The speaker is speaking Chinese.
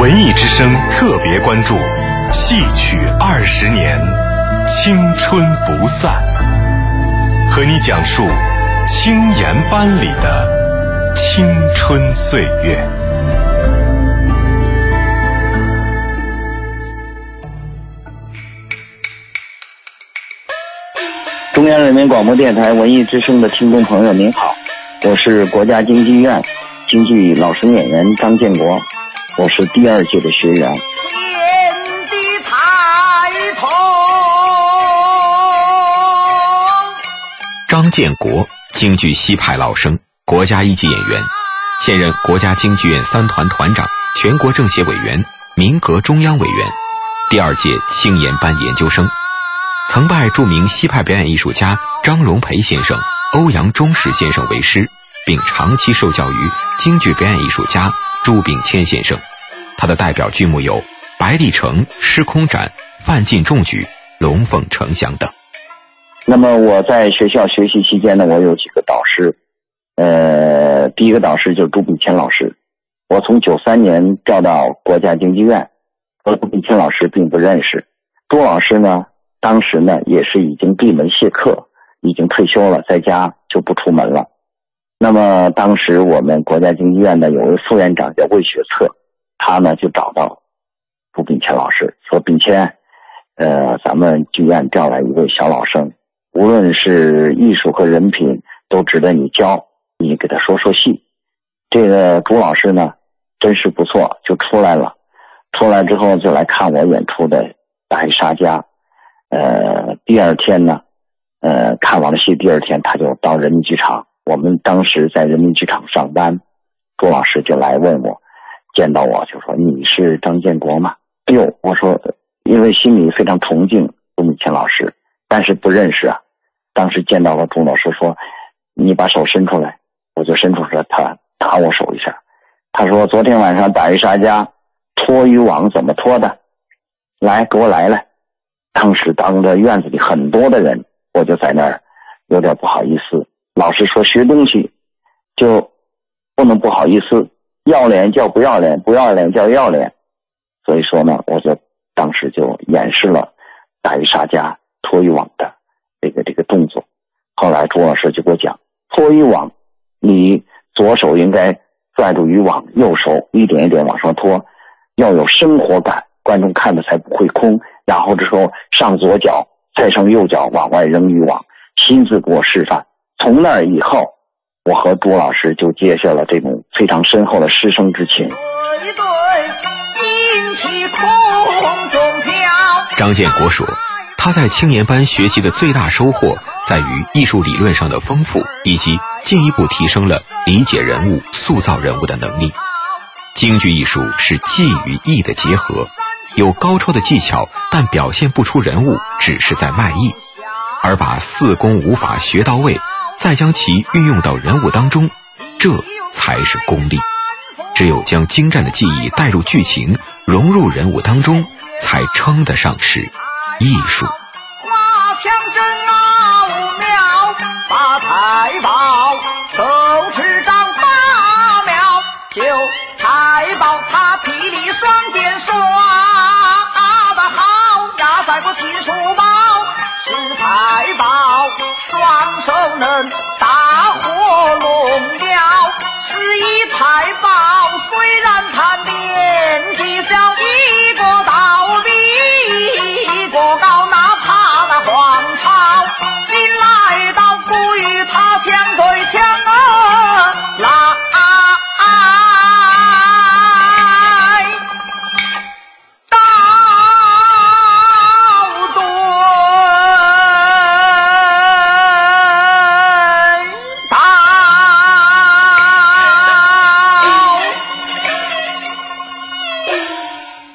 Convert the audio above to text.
文艺之声特别关注：戏曲二十年，青春不散。和你讲述青岩班里的青春岁月。中央人民广播电台文艺之声的听众朋友，您好，我是国家京剧院京剧老生演员张建国，我是第二届的学员。天地抬头。张建国，京剧西派老生，国家一级演员，现任国家京剧院三团团长、全国政协委员、民革中央委员，第二届青研班研究生。曾拜著名西派表演艺术家张荣培先生、欧阳中石先生为师，并长期受教于京剧表演艺术家朱炳谦先生。他的代表剧目有《白帝城》《失空斩》《范进中举》《龙凤呈祥》等。那么我在学校学习期间呢，我有几个导师，呃，第一个导师就是朱炳谦老师。我从九三年调到国家京剧院，和朱炳谦老师并不认识。朱老师呢？当时呢，也是已经闭门谢客，已经退休了，在家就不出门了。那么当时我们国家京剧院呢，有位副院长叫魏学策，他呢就找到朱炳谦老师，说：“炳谦，呃，咱们剧院调来一位小老生，无论是艺术和人品都值得你教，你给他说说戏。”这个朱老师呢，真是不错，就出来了。出来之后就来看我演出的《白沙家》。呃，第二天呢，呃，看完了戏，第二天他就到人民剧场。我们当时在人民剧场上班，朱老师就来问我，见到我就说：“你是张建国吗？”哎呦，我说，因为心里非常崇敬朱敏清老师，但是不认识啊。当时见到了朱老师，说：“你把手伸出来。”我就伸出来，他打我手一下。他说：“昨天晚上打渔杀家拖渔网怎么拖的？来，给我来来。”当时当着院子里很多的人，我就在那儿有点不好意思。老师说学东西就不能不好意思，要脸叫不要脸，不要脸叫要脸。所以说呢，我就当时就演示了打鱼杀家拖渔网的这个这个动作。后来朱老师就给我讲，拖渔网，你左手应该拽住渔网，右手一点一点往上拖，要有生活感，观众看的才不会空。然后这时候上左脚，再上右脚往外扔渔网，亲自给我示范。从那以后，我和朱老师就结下了这种非常深厚的师生之情。张建国说，他在青年班学习的最大收获在于艺术理论上的丰富，以及进一步提升了理解人物、塑造人物的能力。京剧艺术是技与艺的结合。有高超的技巧，但表现不出人物，只是在卖艺；而把四功五法学到位，再将其运用到人物当中，这才是功力。只有将精湛的技艺带入剧情，融入人物当中，才称得上是艺术。花枪真啊，五妙，把财宝手持到八秒，就财宝他霹雳双剑耍得好，压赛过秦说。大火龙了，十一太保虽然他年。